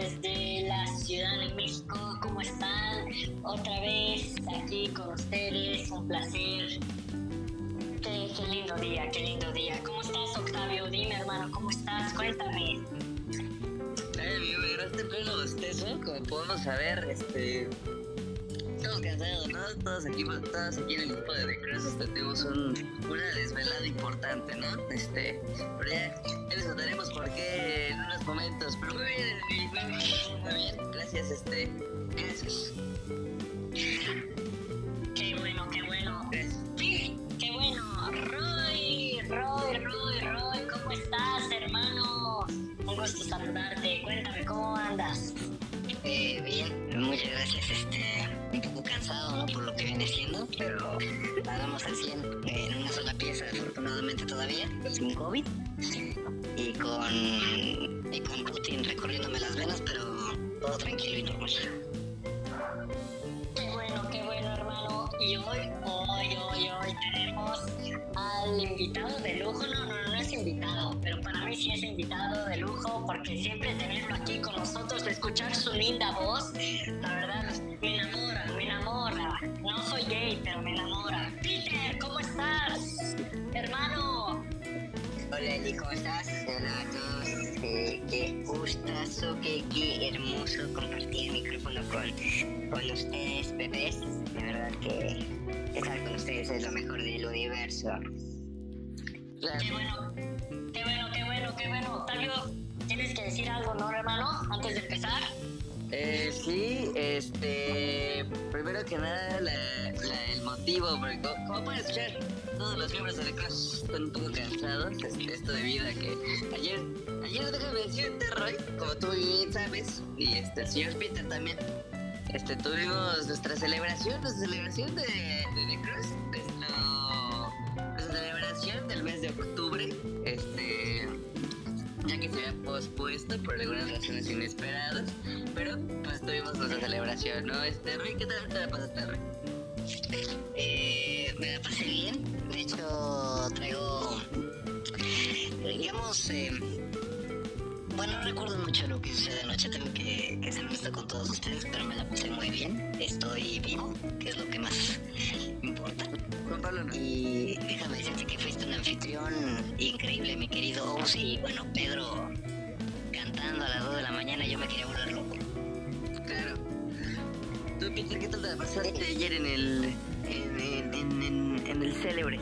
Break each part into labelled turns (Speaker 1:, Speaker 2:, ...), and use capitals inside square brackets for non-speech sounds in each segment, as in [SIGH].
Speaker 1: desde la Ciudad de México. ¿Cómo están? Otra vez aquí con ustedes, un placer. Qué, lindo día, qué lindo día. ¿Cómo estás, Octavio? Dime, hermano, ¿cómo estás? Cuéntame.
Speaker 2: Eh, mi agarraste pleno bostezo, como podemos saber, este... Estamos cansados, ¿no? Todos aquí, todos aquí en el grupo de The este, tenemos un, una desvelada importante, ¿no? Este, pero ya, ya les contaremos por qué en unos momentos, pero muy bien, muy bien, muy bien, gracias, este, gracias.
Speaker 3: Siendo, pero vamos al 100 en una sola pieza, afortunadamente todavía, sin COVID. Y con, y con Putin recorriéndome las venas, pero todo tranquilo y normal.
Speaker 1: Qué bueno, qué bueno, hermano. Y hoy, hoy, hoy, hoy tenemos al invitado de lujo. No, no, no es invitado, pero para mí sí es invitado de lujo porque siempre tenerlo aquí con nosotros, escuchar su linda voz, la verdad me. Hermano.
Speaker 3: Hola Eli, ¿cómo estás? Hola a todos. Eh, qué gustazo, qué, qué hermoso compartir el micrófono con, con ustedes, bebés. De verdad que estar con ustedes es lo mejor del universo.
Speaker 1: Qué bueno, qué bueno, qué bueno, qué bueno. Octavio, tienes que decir algo, ¿no, hermano? Antes de empezar.
Speaker 2: Eh, sí, este, primero que nada, la, la- el motivo, porque como, pueden escuchar, todos los miembros de Cross están un poco cansados, este, esto debido a que ayer, ayer déjame decirte, Roy, como tú bien sabes, y este, el señor Peter también, este, tuvimos nuestra celebración, nuestra celebración de, de The Cross, pospuesto por algunas razones inesperadas, pero pues tuvimos nuestra celebración, ¿no? Este, Rui, ¿qué tal te la pasaste, Rui?
Speaker 3: Eh, me la pasé bien. De hecho, traigo, digamos, eh, bueno, no recuerdo mucho lo que sucedió anoche. Tengo que, que ser honesto con todos ustedes, pero me la pasé muy bien. Estoy vivo, que es lo que más importa.
Speaker 2: Juan Pablo, no.
Speaker 3: Y déjame decirte que fuiste un anfitrión increíble, mi querido Ous. Y bueno, Pedro a las 2 de la mañana, yo me quería volver loco.
Speaker 2: Claro. Tú, Peter, ¿qué tal te la pasaste ayer en el, en, en- en el célebre?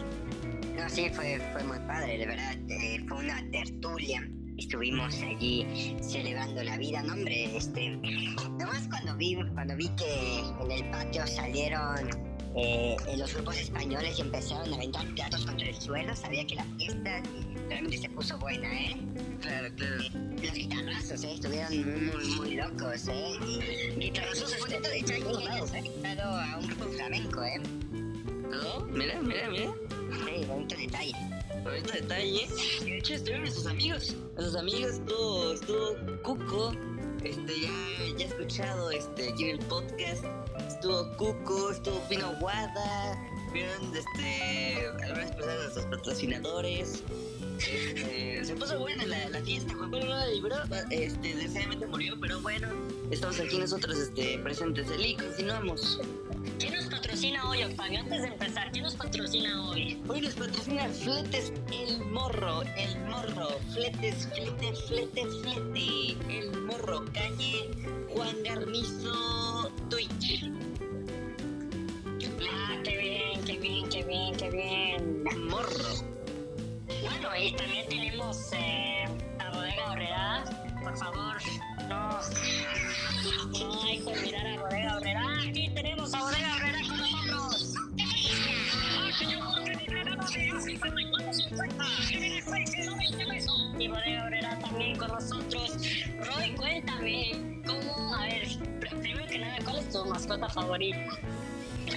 Speaker 3: No, sí, fue, fue muy padre, de verdad. eh, fue una tertulia. Estuvimos allí celebrando la vida, no, hombre, este. [LAUGHS] Nomás cuando vi, cuando vi que en el patio salieron eh, los grupos españoles y empezaron a aventar platos contra el suelo, sabía que la fiesta realmente se puso buena, ¿eh?
Speaker 2: Claro, claro.
Speaker 3: Los guitarrazos, ¿eh? Estuvieron muy, muy, locos, ¿eh? Y guitarrazos fue bonito de alguien había invitado a un grupo flamenco, ¿eh?
Speaker 2: ¿No? Mira, mira, mira.
Speaker 3: Sí, bonito detalle.
Speaker 2: Bonito detalle. Y de hecho estuvieron nuestros amigos. Nuestros amigos estuvo, estuvo Cuco. Este, ya, ya he escuchado este, aquí en el podcast. Estuvo Cuco, estuvo Pino Guada. Vieron este, algunas personas de nuestros patrocinadores. Este, se puso buena la, la fiesta. Juan Pablo no la libró. Este, desgraciadamente murió, pero bueno. Estamos aquí nosotros este, presentes. Eli, continuamos.
Speaker 1: ¿Quién nos patrocina hoy, Octavio? Antes de empezar, ¿quién nos patrocina hoy?
Speaker 2: Hoy nos patrocina Fletes El Morro, El Morro, Fletes, Flete, Flete, Flete, El Morro, calle Juan Garnizo, Twitch.
Speaker 1: Qué bien, qué bien.
Speaker 2: Morro.
Speaker 1: Bueno, y también tenemos eh, a Bodega Horrera. Por favor, no, no hay que olvidar a Bodega Horrera. Aquí tenemos a Bodega Horrera con nosotros. Señor, ¿qué dinero no se hace? 54.50. ¿Qué viene seis, no 20 pesos? Y Bodega Horrera también con nosotros. Roy, cuéntame, ¿cómo? A ver, pr- primero que nada, ¿cuál es tu mascota favorita?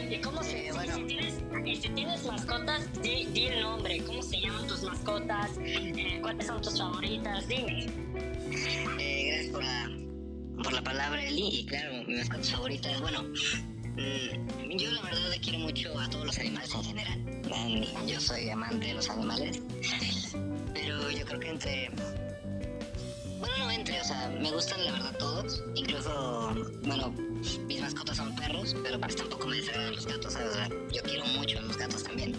Speaker 1: ¿Y cómo se,
Speaker 3: Eh, bueno.
Speaker 1: si, tienes, y si tienes mascotas, di, el nombre, ¿cómo se llaman tus mascotas? Eh, ¿Cuáles son tus favoritas? Dime.
Speaker 3: Eh, gracias por la, por la palabra, Eli. Y claro, mi mascota favorita es, bueno, mm, yo la verdad quiero mucho a todos los animales en general. Mm, Yo soy amante de los animales. Pero yo creo que entre entre, o sea, me gustan la verdad todos. Incluso, bueno, mis mascotas son perros, pero pues tampoco me desagradan los gatos, ¿sabes? O sea, yo quiero mucho a los gatos también.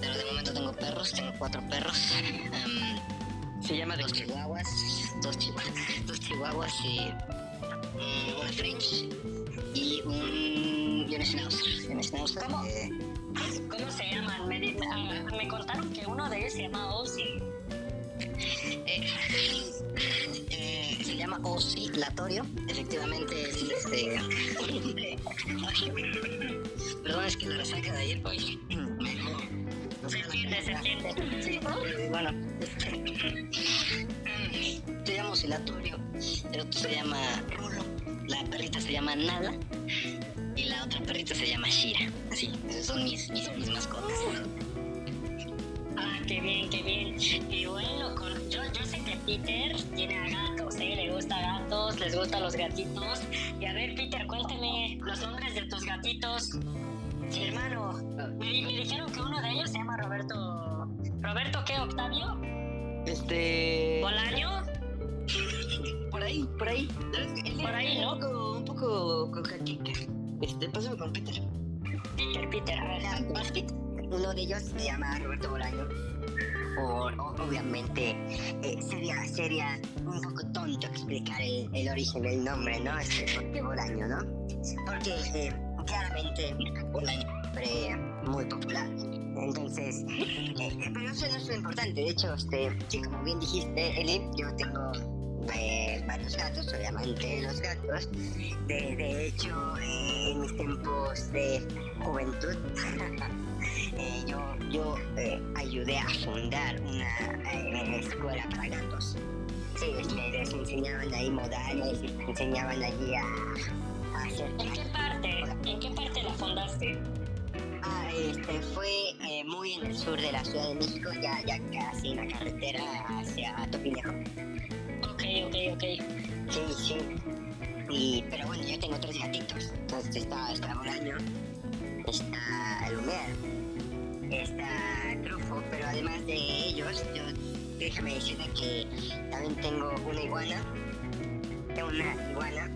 Speaker 3: Pero de momento tengo perros, tengo cuatro perros. [LAUGHS] em,
Speaker 2: Se llama
Speaker 3: dos chihuahuas, dos, chihuahuas, [LAUGHS] dos chihuahuas y mm, una French y un, y un schnauzer. Un schnauzer
Speaker 1: ¿Cómo?
Speaker 3: eh,
Speaker 1: ¿Cómo se llaman? Me, ah, me contaron que uno de ellos se llama Ozzy.
Speaker 3: Eh, se llama oscilatorio. Efectivamente es este. [LAUGHS] Perdón, es que la resaca de ayer, pues. Me no
Speaker 1: Se entiende, se entiende.
Speaker 3: Sí, bueno. Se llama oscilatorio. El otro se llama Rulo. La perrita se llama Nala. Y la otra perrita se llama Shira. Así, esas son mis, mis, mis mascotas.
Speaker 1: Qué bien, qué bien. Y bueno, con- yo, yo sé que Peter tiene a gatos, ¿eh? Le gusta gatos, les gustan los gatitos. Y a ver, Peter, cuéntame los nombres de tus gatitos. Sí, hermano, me, di- me dijeron que uno de ellos se llama Roberto... ¿Roberto qué, Octavio?
Speaker 2: Este.
Speaker 1: ¿Bolaño?
Speaker 2: Por ahí, por ahí.
Speaker 1: Por ahí, ¿no?
Speaker 2: Un poco, un poco. Este, pásame con Peter.
Speaker 1: Peter, Peter, a ver.
Speaker 3: Basket, uno de ellos se llama Roberto Bolaño. O- obviamente, eh, sería, sería un poco tonto explicar el, origen del nombre, ¿no? Este, ¿Por qué Bolaño, no? Porque eh, claramente Bolaño nombre muy popular. Entonces, eh, pero eso no es lo importante. De hecho, este, como bien dijiste, Eli, yo tengo eh, varios gatos, soy amante de los gatos. De, de hecho, eh, en mis tiempos de juventud, [LAUGHS] eh, yo, yo eh, ayudé a fundar una eh, escuela para gatos. Sí, les enseñaban ahí modales, les enseñaban allí a, a hacer
Speaker 1: ¿En qué parte? ¿En qué parte la fundaste?
Speaker 3: Ah, este, fue eh, muy en el sur de la Ciudad de México, ya, ya casi en la carretera hacia Topilejo.
Speaker 1: Ok, ok, ok.
Speaker 3: Sí, sí. Y, pero bueno, yo tengo tres gatitos. Entonces está, está Bolaño, está Lumière, está Trufo, pero además de ellos, yo, déjame decirte que también tengo una iguana, tengo una iguana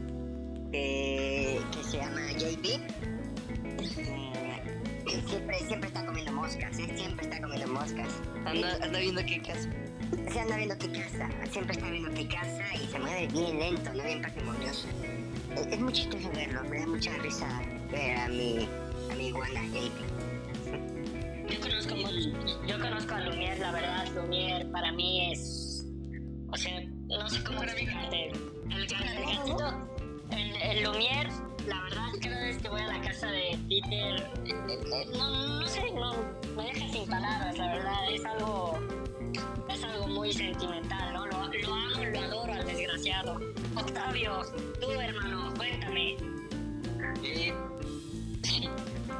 Speaker 3: que, que se llama JP. Eh, siempre, siempre está comiendo moscas, ¿eh? siempre está comiendo moscas.
Speaker 2: Anda, anda viendo qué caso.
Speaker 3: Se anda viendo qué casa, siempre está viendo qué casa y se mueve bien lento, no bien patrimonioso. Es, es muy chistoso verlo, me da mucha risa ver a mi, a mi iguana JP.
Speaker 1: Yo conozco, mucho- yo conozco a Lumière, la verdad, Lumière para mí es. O sea, no sé cómo explicarte. El, el gatito, el, el Lumière, la verdad, cada vez que voy a la casa de Peter, no, no sé, no, me deja sin palabras, la verdad, es algo. Es algo muy sentimental, ¿no? Lo, lo amo, lo adoro al desgraciado. Octavio, tú, hermano, cuéntame.
Speaker 2: Eh,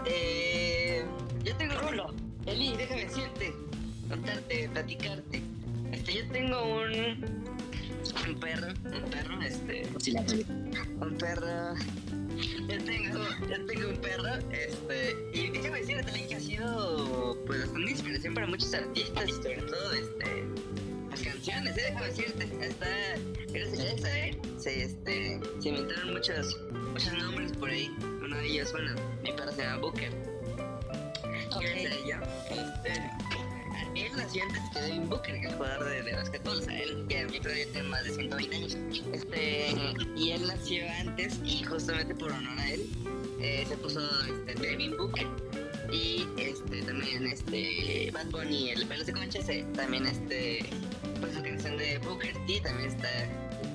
Speaker 2: eh, yo tengo
Speaker 1: Rulo.
Speaker 2: Eli, déjame decirte, contarte, platicarte. Este, yo tengo un, un perro, un perro, este, un perro. Yo tengo, yo tengo un perro, este, y déjame decirte que ha sido, pues, bastante inspiración para muchos artistas y sobre todo, este, las canciones, ¿eh? déjame decirte, hasta, gracias a él, se, este, se inventaron muchos, muchos nombres por ahí. Uno de ellos, bueno, mi perro se llama Booker.
Speaker 1: Ok.
Speaker 2: Gracias a ella, este, él nació antes que Devin Booker, que es jugador de, de basquetbol, o sea, él ya ya tiene más de 120 años. Este, y él nació antes y justamente por honor a él eh, se puso este, Devin Booker. Y este también este Bad Bunny, el pelo de concha, se, también este pues la canción de Booker T también está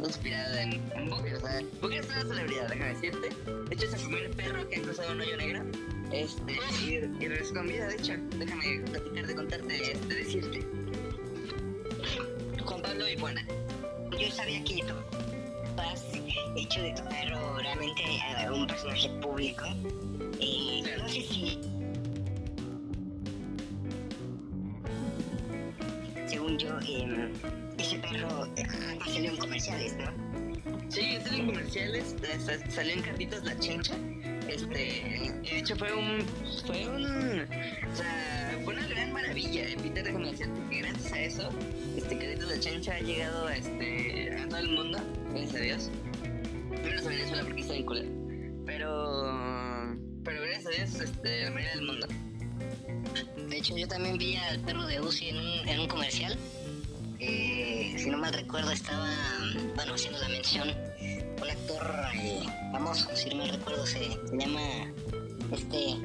Speaker 2: inspirada en, Booker. O sea, Booker es una celebridad, déjame decirte. De hecho es el primer perro que ha cruzado un hoyo negro. Este, y, y regresó con vida, de hecho. Déjame platicar de contarte, este, decirte. Juan Pablo y Juana.
Speaker 3: Yo sabía que tú has hecho de tu perro realmente eh, un personaje público. Y no sé si. Eh, ese perro ha salido en comerciales, ¿no?
Speaker 2: Sí, salió en comerciales, eh, sa- salió en cartitas la chincha. Este, de hecho fue un, fue un, o sea, fue una gran maravilla. eh, Peter, déjame decirte que gracias a eso, este, Carita la Chancha ha llegado a, este, a todo el mundo, gracias a Dios. Menos a Venezuela porque está culero. Pero, pero gracias a Dios, este, la mayoría del mundo.
Speaker 3: De hecho, yo también vi al perro de Uzi en un, en un comercial. Si no mal recuerdo, estaba, haciendo la mención, un actor eh, famoso, si no mal recuerdo, se, llama este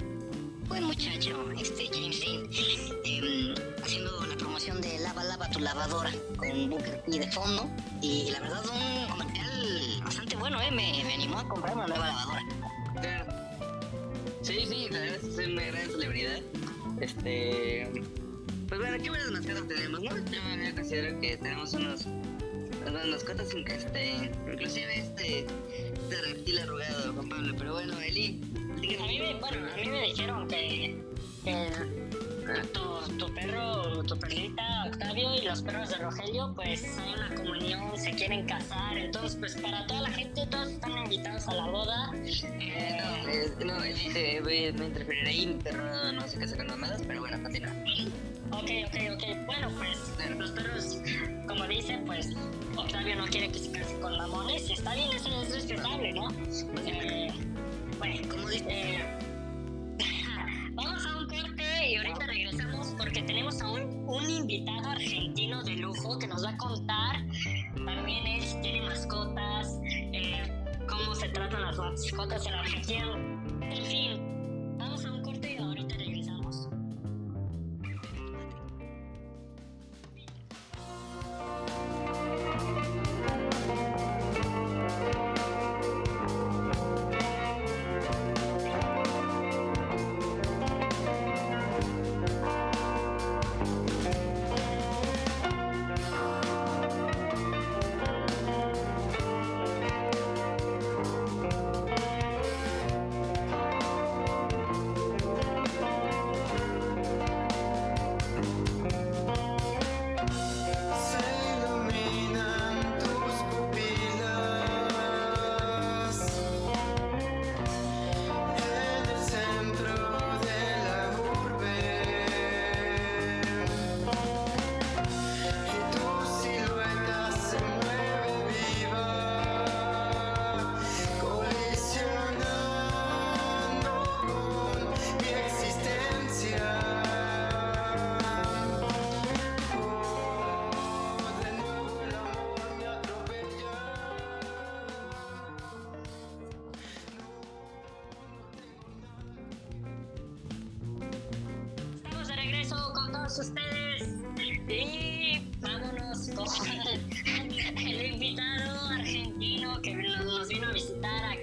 Speaker 3: buen muchacho, este James Dean, [LAUGHS] eh, haciendo la promoción de Lava Lava tu lavadora con Booker T de fondo. Y la verdad, un comercial bastante bueno, eh, me, me animó a comprar una nueva lavadora.
Speaker 2: Sí, sí, la verdad es una gran celebridad. Este. Pues bueno, qué buenas mascotas tenemos, ¿no? Yo considero que tenemos unos. Unas mascotas, este. Inclusive este. Este reptil arrugado, Juan Pablo. Pero bueno, Eli.
Speaker 1: A mí me, bueno, a mí me dijeron que, que tu, tu perro, tu perrita Octavio y los perros de Rogelio pues son una comunión, se quieren casar, entonces pues para toda la gente todos están invitados a la boda. Eh,
Speaker 2: Eh, no, Eli, te voy me interferir ahí. Mi perro no se casa con mamadas, pero bueno, continúa.
Speaker 1: ok, ok, ok, bueno pues los perros, como dicen, pues Octavio no quiere que se case con mamones, está bien, eso es respetable, ¿no? Eh, bueno, como dice... eh, tenemos a un, un invitado argentino de lujo que nos va a contar. También es, tiene mascotas, eh, cómo se tratan las mascotas en Argentina. En fin,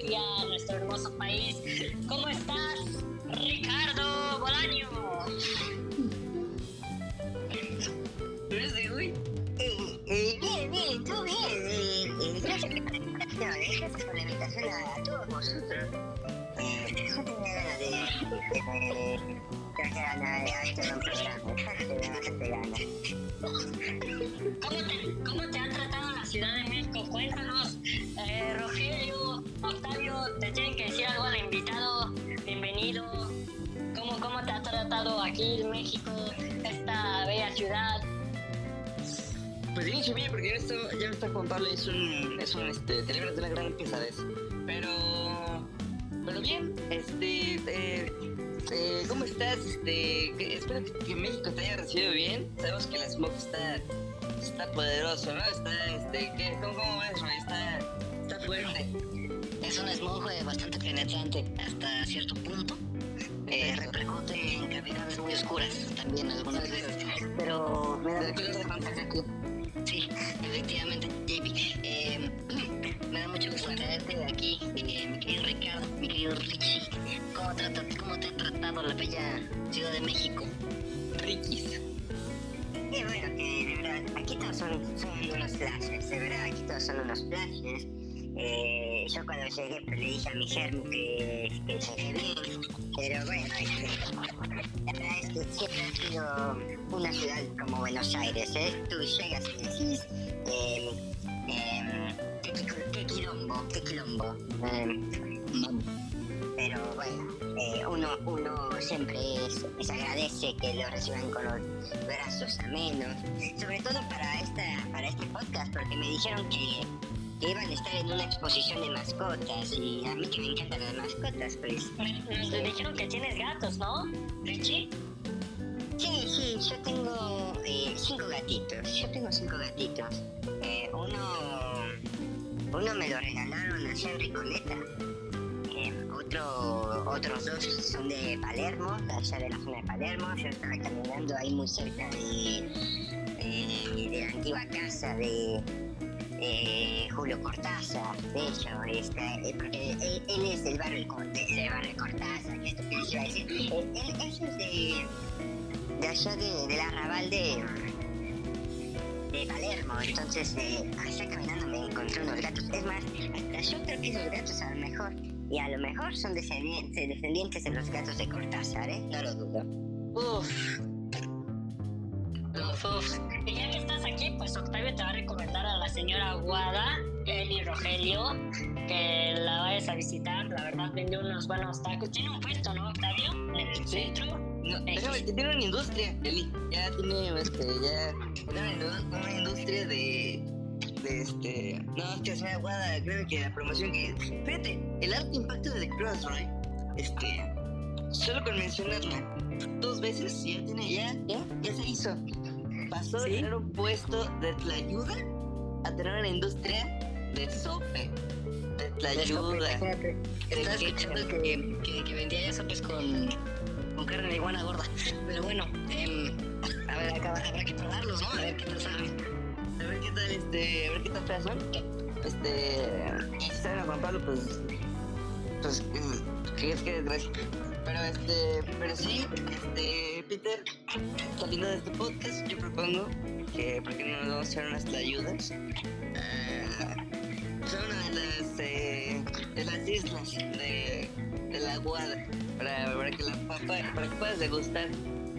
Speaker 1: aquí a nuestro hermoso país. ¿Cómo estás, Ricardo Bolaño?
Speaker 3: Eh, eh, bien, bien, todo bien. Eh, eh, gracias, no, eh, gracias por la invitación a, todos vosotros. Eh, yo tenía ganas de, de, de a este gran programa. Tenía
Speaker 1: aquí en México, esta bella ciudad?
Speaker 2: Pues bien, bien, porque ya está, ya está Pablo, es un, es un, este, te libras de una gran pesadez. Pero, pero bien, este, eh, eh, ¿cómo estás? Este, que- espero que, que México te haya recibido bien. Sabemos que el smog está, está poderoso, ¿no? Está, este, ¿qué, cómo, ¿cómo ves, Roy? Está, está fuerte.
Speaker 3: Es un smog eh, bastante penetrante hasta cierto punto. Eh, repercute en cavidades muy oscuras también algunas veces. Pero me da
Speaker 2: fantasía aquí.
Speaker 3: Sí, efectivamente. Eh, me da mucho gusto traerte [CLEARS THROAT] de aquí, eh, mi querido Ricardo, mi querido Richie. ¿Cómo, trata- ¿Cómo te ha tratado la bella Ciudad de México?
Speaker 2: Riquis.
Speaker 3: Y bueno, que de verdad, aquí todos son, son unos flashes, de verdad, aquí todos son unos flashes. Eh, yo cuando llegué pues, le dije a mi germo que, que llegué bien, pero bueno, este, la verdad es que siempre ha sido una ciudad como Buenos Aires, ¿eh? Tú llegas y decís, eh, qué, qui- qué quilombo, qué quilombo. Mm, pero bueno, eh, uno, uno siempre les agradece que lo reciban con los brazos amenos, sobre todo para esta mascotas, porque me dijeron que, que iban a estar en una exposición de mascotas y a mí que me encantan las mascotas, pues.
Speaker 1: Nos dijeron que tienes gatos, ¿no? Richie.
Speaker 3: Sí, sí, yo tengo eh, cinco gatitos. Yo tengo cinco gatitos. Eh, uno, uno me lo regalaron allá en Recoleta. Eh, otro, otros dos son de Palermo, allá de la zona de Palermo. Yo estaba caminando ahí muy cerca de, de, de la antigua casa de, de Julio Cortázar. De hecho, este, eh, porque él, él es del barrio, del barrio Cortázar. ¿Qué esto que iba a decir? Él, él es de de allá de, del arrabal de, de Palermo. Entonces, eh, allá caminando me encontré unos gatos. Es más, hasta yo creo que esos gatos a lo mejor, y a lo mejor son descendientes, descendientes de los gatos de Cortázar, ¿eh? No lo dudo.
Speaker 2: Uf.
Speaker 1: Uf, uf. Y ya que estás aquí, pues Octavio te va a recomendar señora Guada, Eli Rogelio, que la vayas a visitar. La verdad, vende unos buenos tacos. Tiene un puesto, ¿no, Octavio? En el centro.
Speaker 2: No, déjame, que tiene una industria, Eli. Ya tiene, este, ya. Tiene una, industria de. De este. No, es que se me aguada, creo que la promoción que. Fíjate, el alto impacto de Crossroy, este. Solo con mencionarla dos veces, ya tiene, ya, ya, ya se hizo. Pasó de
Speaker 1: ¿Sí?
Speaker 2: tener un puesto de tlayuda a tener una industria de sope. De tlayuda.
Speaker 1: Estaba escuchando que, que, que vendía ya sopes con, con carne de iguana gorda. Pero bueno, em, a ver, acá habrá que probarlos, ¿no? A ver qué tal saben.
Speaker 2: A ver qué tal, este, a ver qué tal feas son. Este, si saben a Juan Pablo, pues, pues, mm, que es que desgracia. Pero este, pero sí, este, Peter, saliendo de este podcast, yo propongo que, ¿por qué no nos vamos a echar unas ayudas? son una de las, eh, de las islas de, de la Guada, para, para que la papa, para que puedas degustar.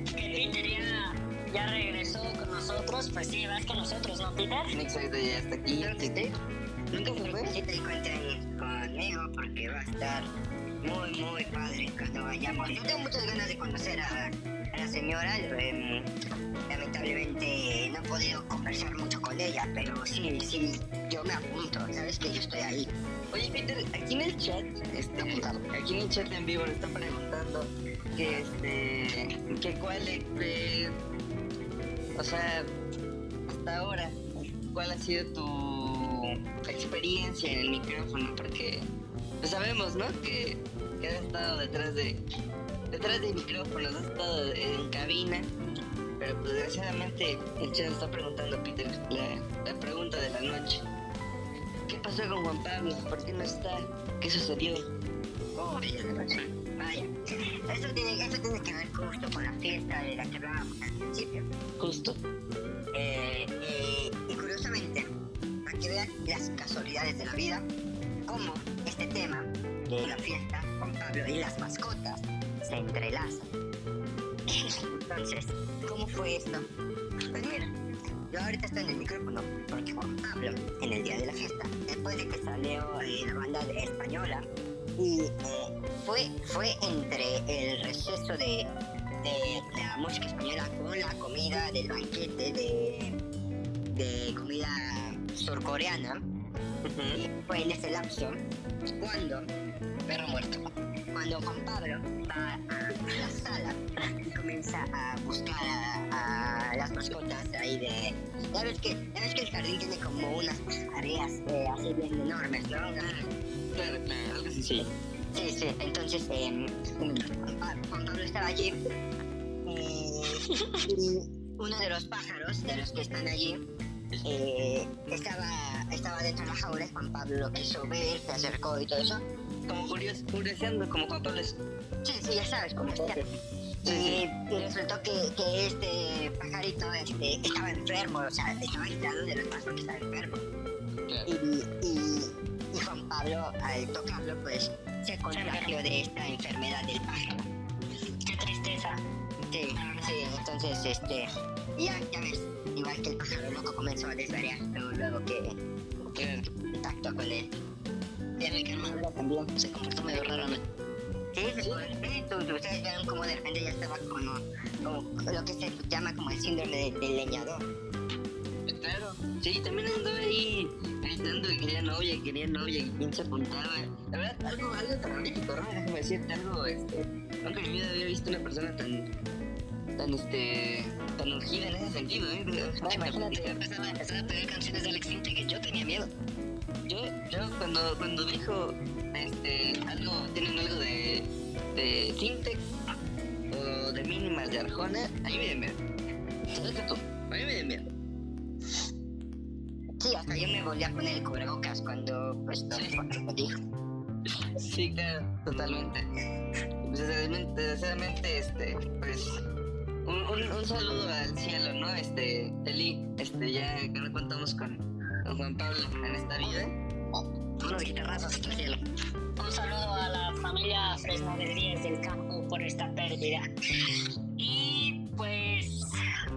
Speaker 1: Que Peter ya, ya regresó con nosotros. Pues sí, vas con nosotros, ¿no, Peter?
Speaker 2: Exacto, ya está aquí. ¿sí? ¿Nunca se fue?
Speaker 3: Sí te encuentren conmigo porque va a estar muy, muy padre cuando vayamos. Yo tengo muchas ganas de conocer a, a la señora. em, lamentablemente no he podido conversar mucho con ella, pero sí, sí, yo me apunto. Sabes que yo estoy ahí.
Speaker 2: Oye, Peter, aquí en el chat, este, aquí en el chat en vivo le están preguntando que, este, que cuál, este, o sea, hasta ahora, cuál ha sido tu experiencia en el micrófono, porque pues sabemos, ¿no? Que, que has estado detrás de, detrás de micrófonos, has estado en cabina, pero pues desgraciadamente el chat está preguntando, Peter, la, la pregunta de la noche. ¿Qué pasó con Juan Pablo? ¿Por qué no está? ¿Qué sucedió?
Speaker 3: Oh, vaya. Eso tiene, eso tiene que ver justo con la fiesta de la que hablábamos al principio.
Speaker 2: Justo.
Speaker 3: Eh, y, y curiosamente, para que vean las casualidades de la vida, la fiesta con Pablo y las mascotas se entrelazan. Entonces, ¿cómo fue esto? Pues mira, yo ahorita estoy en el micrófono porque Juan Pablo, en el día de la fiesta, después de que salió eh, la banda española, y eh, fue, fue entre el receso de, de la música española con la comida del banquete de, de comida surcoreana. Y fue en ese lapso cuando, perro muerto, cuando Juan Pablo va a, la sala y comienza a buscar a, a las mascotas ahí de... Ya ves, que, ya ves que el jardín tiene como unas áreas eh, así bien enormes, ¿no?
Speaker 2: Claro, claro, algo así, sí.
Speaker 3: Sí, sí, entonces eh, Juan, Pa- Juan Pablo estaba allí y, y uno de los pájaros de los que están allí eh, estaba, estaba dentro de la jaula, Juan Pablo lo quiso ver, se acercó y todo eso.
Speaker 2: Como curios, curioseando, como Juan Pablo es.
Speaker 3: Sí, sí, ya sabes cómo es. Y, y resultó que, que este pajarito este, estaba enfermo, o sea, estaba aislado de los demás porque estaba enfermo.
Speaker 2: Claro.
Speaker 3: Y, y, y Juan Pablo, al tocarlo, pues se contagió de esta enfermedad del pájaro.
Speaker 1: Qué tristeza.
Speaker 3: Sí, sí, entonces, este, ya, ya ves, igual que el pájaro loco comenzó a desvariar, luego, luego que, que contacto con él. Y el carmadura también se comportó medio raro, ¿no? Sí, sí, sí, tú- tú- ustedes vieron como de repente ya estaba como, como lo que se llama como el síndrome de- del leñador.
Speaker 2: Claro, Sí, también andaba ahí gritando que quería novia, que quería novia, que quién se apuntaba. La verdad, algo, algo terrorífico, ¿no? Déjame decirte algo, este. Nunca en mi vida había visto una persona tan. tan, este. tan urgida en ese sentido, ¿eh?
Speaker 3: No, imagínate, empezaba, empezaba a pedir canciones de Alex que yo tenía miedo.
Speaker 2: Yo, yo cuando, cuando dijo, este, algo, tienen algo de, de Fintech o de mínimas de Arjona, a mí me miedo. ¿Sabes tú? A mí me dio miedo.
Speaker 3: Sí, hasta yo me volví a poner el cubrebocas cuando, pues, todo lo dijo.
Speaker 2: Sí, claro, totalmente. Pues, desgraciadamente, este, pues, un, un, un saludo al cielo, ¿no? Este, Eli, este, ya que no contamos con, con Juan Pablo en esta vida.
Speaker 3: Unos guitarrazos hasta el cielo.
Speaker 1: Un saludo a la familia Fresno de Díez del Campo por esta pérdida. Y pues,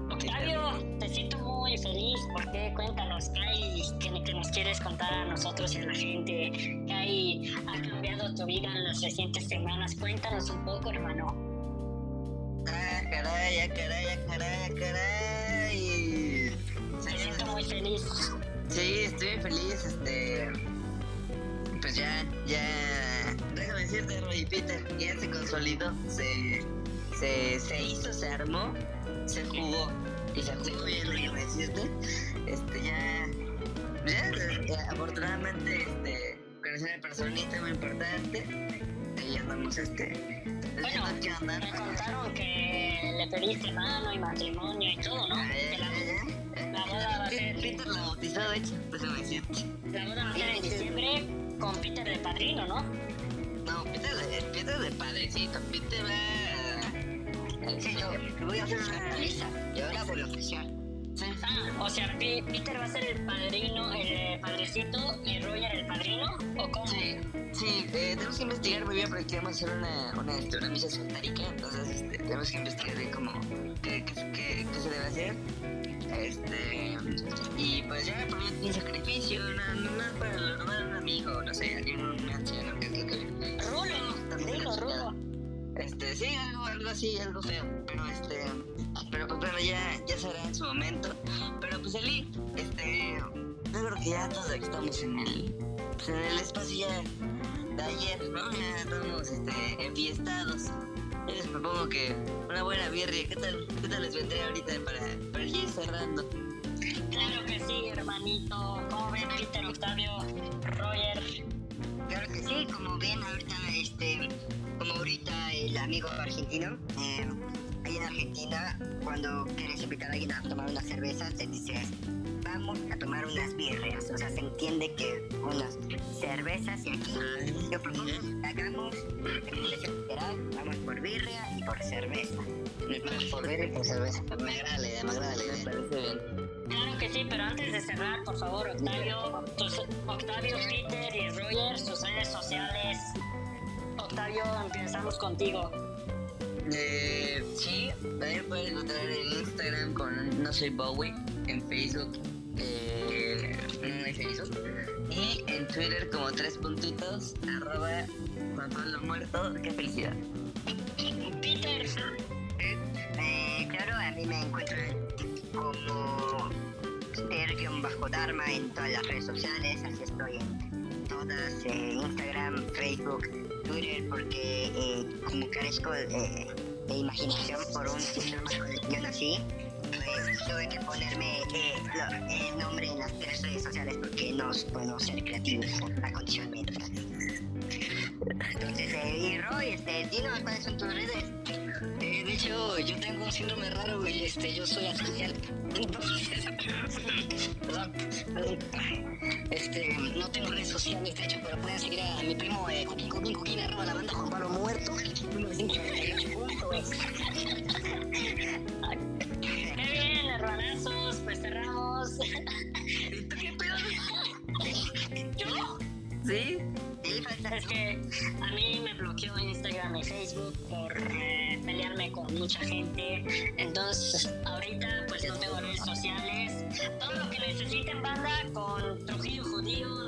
Speaker 1: Octavio, te siento muy feliz porque cuéntanos qué hay que, que nos quieres contar a nosotros y a la gente, qué hay, ha cambiado tu vida en las recientes semanas. Cuéntanos un poco, hermano.
Speaker 2: Ah, caray, ah, caray, ah, caray, caray.
Speaker 1: Me siento muy feliz.
Speaker 2: Sí, estoy feliz, este. Pues ya, ya. Déjame decirte, Roy Peter, ya se consolidó, se, se, se hizo, se armó, se jugó. Y se jugó bien, déjame decirte. Este, ya. Ya, ya, afortunadamente, este. Conocí a una personita muy importante. Ahí andamos, este.
Speaker 1: Bueno, me contaron que le pediste mano y matrimonio y todo, ¿no?
Speaker 2: Ah,
Speaker 1: la, la
Speaker 2: Peter la bautizó, de hecho, déjame decirte.
Speaker 1: la boda va a ser en diciembre con Peter de padrino, ¿no?
Speaker 2: No, Peter de, Peter de padrecito, Peter va...
Speaker 3: Sí, yo voy a hacer una lista. Y ahora voy a oficial.
Speaker 1: Ah, o sea, Peter va a ser el padrino, el eh, padrecito y Roger el padrino, ¿o cómo?
Speaker 2: sí, sí eh, tenemos que investigar muy bien porque queremos hacer una, una, una misa esotérica, entonces este, tenemos que investigar bien cómo, qué, qué, qué, qué se debe hacer. Este, y pues ya por un sacrificio, no, no para lograr un amigo, no sé, alguien, un anciano, que es lo que...
Speaker 1: Rulo, Rulo.
Speaker 2: Este, sí, algo, algo así, algo feo. Pero este, pero pues bueno, ya, ya será en su momento. Pero pues Eli, este, yo creo que ya todos estamos en el, pues, en el espacio ya de ayer, ¿no? Ya estamos este, enfiestados. Yo les propongo que una buena birria, ¿qué tal, qué tal les vendría ahorita para, para ir cerrando?
Speaker 1: Claro que sí, hermanito. ¿Cómo ven Peter, Octavio, Roger?
Speaker 3: Claro que sí, como ven ahorita, este, como ahorita el amigo argentino, eh, ahí en Argentina, cuando quieres invitar a alguien a tomar una cerveza, te dices, vamos a tomar unas birrias. O sea, se entiende que unas cervezas y aquí yo propongo que hagamos literal, vamos por birria y por cerveza. Vamos por birria y por cerveza.
Speaker 2: Me agrada la idea, me agrada la idea. Me parece bien.
Speaker 1: Claro que sí, pero antes de cerrar, por favor, Octavio, tus- Octavio, Peter y Roger, sus redes sociales. Octavio, empezamos contigo.
Speaker 2: Eh, sí, también pueden encontrar en Instagram con No Soy Bowie, en Facebook, eh, no hay Facebook, y en Twitter como tres puntitos, arroba Juan Pablo Muerto, qué felicidad.
Speaker 1: Peter,
Speaker 3: Eh, claro, a mí me encuentran como bajo Dharma en todas las redes sociales, así estoy en todas, eh, Instagram, Facebook, Twitter, porque como carezco de imaginación por un síndrome con el tuve que ponerme eh, lo- el nombre en las tres redes sociales porque no puedo ser creativo por la. Entonces, eh, y Roy, este, dinos cuáles son tus redes.
Speaker 1: Eh, de hecho, yo tengo un síndrome raro, güey. Este, yo soy asocial. Entonces, perdón. [LAUGHS] Este, no tengo redes sociales, de hecho, pero pueden seguir a mi primo eh, Cooking Cooking Cooking, arroba la banda Juan Pablo Muerto, a mí me bloqueó Instagram y Facebook por eh, pelearme con mucha gente. Entonces, ahorita pues no tengo redes sociales. Todo lo que necesiten banda con Trujillo Judío,